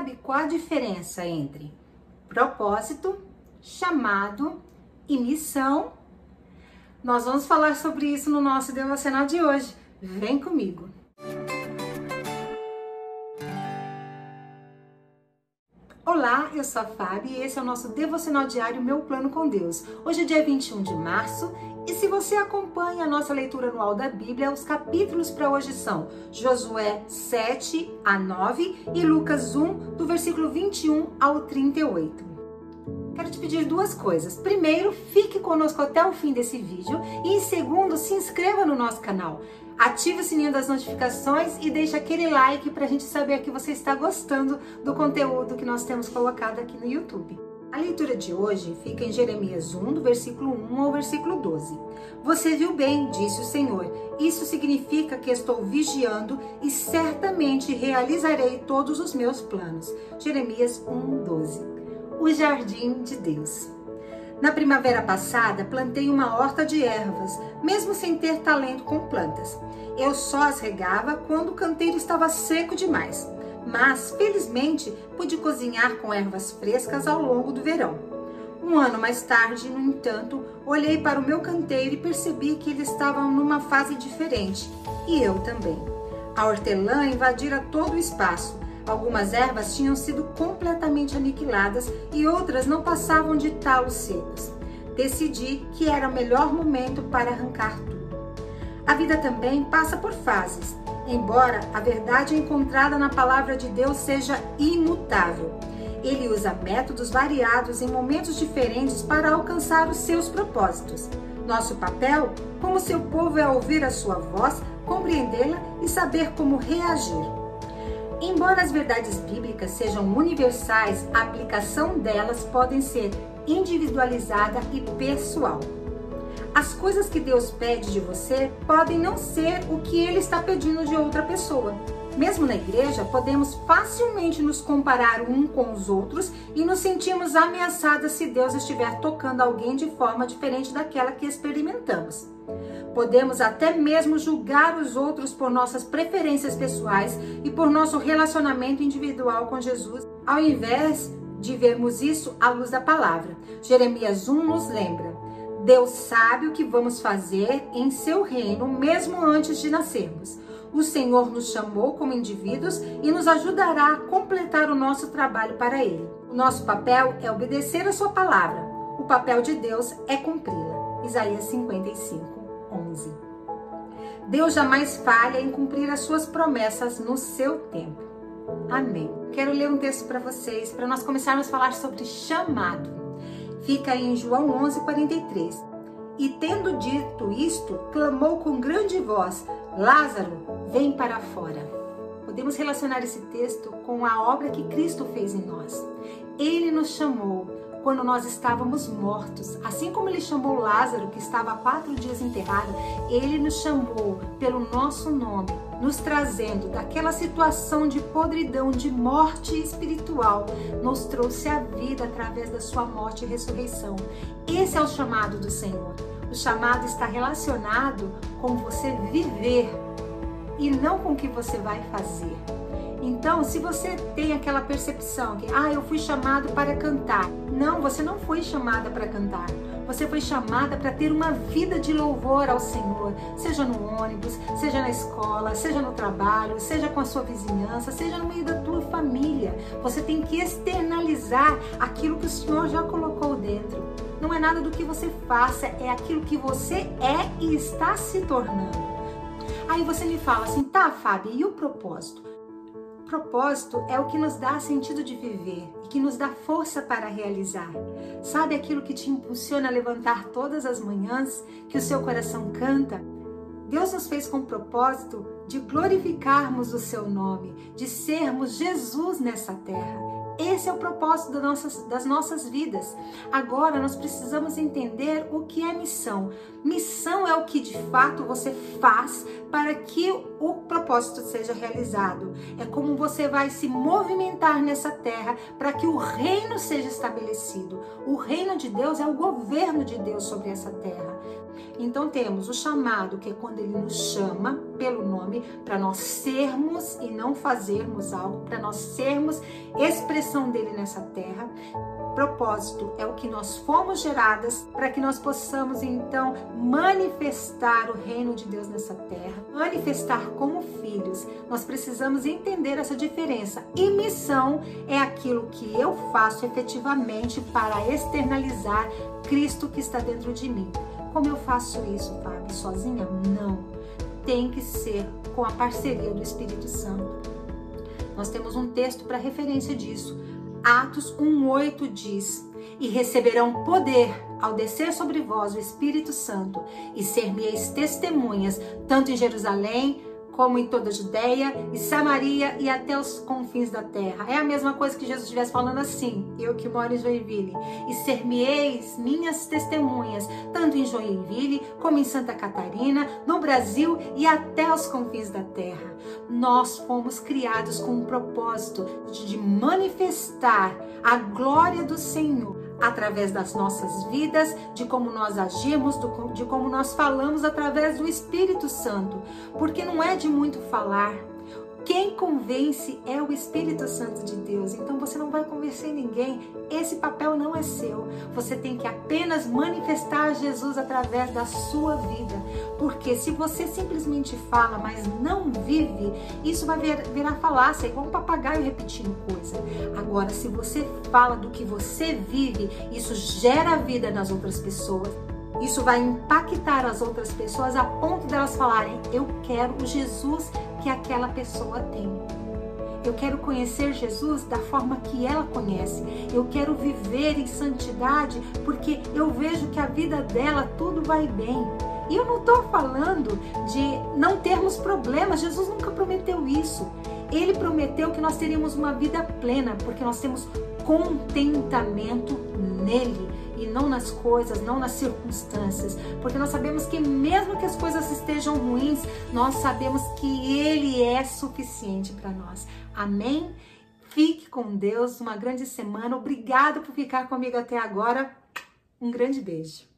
sabe qual a diferença entre propósito, chamado e missão? Nós vamos falar sobre isso no nosso devocional de hoje. Vem comigo! Olá, eu sou a Fábio e esse é o nosso devocional diário Meu Plano com Deus. Hoje é dia 21 de março e se você acompanha a nossa leitura anual da Bíblia, os capítulos para hoje são Josué 7 a 9 e Lucas 1, do versículo 21 ao 38. Quero te pedir duas coisas. Primeiro, fique conosco até o fim desse vídeo e em segundo, se inscreva no nosso canal. Ative o sininho das notificações e deixe aquele like para a gente saber que você está gostando do conteúdo que nós temos colocado aqui no YouTube. A leitura de hoje fica em Jeremias 1, do versículo 1 ao versículo 12. Você viu bem, disse o Senhor. Isso significa que estou vigiando e certamente realizarei todos os meus planos. Jeremias 1, 12. O jardim de Deus. Na primavera passada, plantei uma horta de ervas, mesmo sem ter talento com plantas. Eu só as regava quando o canteiro estava seco demais. Mas, felizmente, pude cozinhar com ervas frescas ao longo do verão. Um ano mais tarde, no entanto, olhei para o meu canteiro e percebi que ele estava numa fase diferente. E eu também. A hortelã invadira todo o espaço Algumas ervas tinham sido completamente aniquiladas e outras não passavam de talos secos. Decidi que era o melhor momento para arrancar tudo. A vida também passa por fases, embora a verdade encontrada na palavra de Deus seja imutável. Ele usa métodos variados em momentos diferentes para alcançar os seus propósitos. Nosso papel, como seu povo, é ouvir a sua voz, compreendê-la e saber como reagir. Embora as verdades bíblicas sejam universais, a aplicação delas podem ser individualizada e pessoal. As coisas que Deus pede de você podem não ser o que ele está pedindo de outra pessoa. Mesmo na igreja, podemos facilmente nos comparar um com os outros e nos sentimos ameaçadas se Deus estiver tocando alguém de forma diferente daquela que experimentamos. Podemos até mesmo julgar os outros por nossas preferências pessoais e por nosso relacionamento individual com Jesus, ao invés de vermos isso à luz da palavra. Jeremias 1 nos lembra: Deus sabe o que vamos fazer em seu reino mesmo antes de nascermos. O Senhor nos chamou como indivíduos e nos ajudará a completar o nosso trabalho para Ele. O nosso papel é obedecer a Sua palavra. O papel de Deus é cumpri-la. Isaías 55. 11. Deus jamais falha em cumprir as suas promessas no seu tempo. Amém. Quero ler um texto para vocês, para nós começarmos a falar sobre chamado. Fica em João 11, 43. E tendo dito isto, clamou com grande voz: Lázaro, vem para fora. Podemos relacionar esse texto com a obra que Cristo fez em nós. Ele nos chamou quando nós estávamos mortos. Assim como ele chamou Lázaro, que estava há quatro dias enterrado, ele nos chamou pelo nosso nome, nos trazendo daquela situação de podridão, de morte espiritual, nos trouxe a vida através da sua morte e ressurreição. Esse é o chamado do Senhor. O chamado está relacionado com você viver e não com o que você vai fazer. Então, se você tem aquela percepção que, ah, eu fui chamado para cantar. Não, você não foi chamada para cantar. Você foi chamada para ter uma vida de louvor ao Senhor, seja no ônibus, seja na escola, seja no trabalho, seja com a sua vizinhança, seja no meio da tua família. Você tem que externalizar aquilo que o Senhor já colocou dentro. Não é nada do que você faça, é aquilo que você é e está se tornando. Aí você me fala assim, tá, Fábio, e o propósito? Propósito é o que nos dá sentido de viver e que nos dá força para realizar. Sabe aquilo que te impulsiona a levantar todas as manhãs, que o seu coração canta? Deus nos fez com o propósito de glorificarmos o seu nome, de sermos Jesus nessa terra. Esse é o propósito das nossas, das nossas vidas. Agora nós precisamos entender o que é missão. Missão é o que de fato você faz para que o propósito seja realizado. É como você vai se movimentar nessa terra para que o reino seja estabelecido. O reino de Deus é o governo de Deus sobre essa terra. Então temos o chamado, que é quando ele nos chama pelo nome, para nós sermos e não fazermos algo, para nós sermos expressão dele nessa terra. Propósito é o que nós fomos geradas para que nós possamos então manifestar o reino de Deus nessa terra, manifestar como filhos. Nós precisamos entender essa diferença. E missão é aquilo que eu faço efetivamente para externalizar Cristo que está dentro de mim. Como eu faço isso, Fábio? Sozinha? Não. Tem que ser com a parceria do Espírito Santo. Nós temos um texto para referência disso. Atos 1:8 diz: "E receberão poder ao descer sobre vós o Espírito Santo, e ser-me-eis testemunhas, tanto em Jerusalém, como em toda a Judéia e Samaria e até os confins da terra. É a mesma coisa que Jesus estivesse falando assim, eu que moro em Joinville. E ser-me-eis minhas testemunhas, tanto em Joinville como em Santa Catarina, no Brasil e até os confins da terra. Nós fomos criados com um propósito de manifestar a glória do Senhor através das nossas vidas, de como nós agimos, de como nós falamos através do Espírito Santo, porque não é de muito falar. Quem convence é o Espírito Santo de Deus. Então você não vai convencer ninguém. Esse papel não é seu. Você tem que apenas manifestar Jesus através da sua vida. Porque se você simplesmente fala, mas não vive, isso vai virar falácia, igual um papagaio repetindo coisa. Agora, se você fala do que você vive, isso gera vida nas outras pessoas. Isso vai impactar as outras pessoas a ponto delas falarem: Eu quero o Jesus que aquela pessoa tem. Eu quero conhecer Jesus da forma que ela conhece. Eu quero viver em santidade porque eu vejo que a vida dela tudo vai bem. E eu não estou falando de não termos problemas. Jesus nunca prometeu isso. Ele prometeu que nós teríamos uma vida plena, porque nós temos contentamento nele e não nas coisas, não nas circunstâncias, porque nós sabemos que mesmo que as coisas estejam ruins, nós sabemos que ele é suficiente para nós. Amém? Fique com Deus, uma grande semana. Obrigado por ficar comigo até agora. Um grande beijo.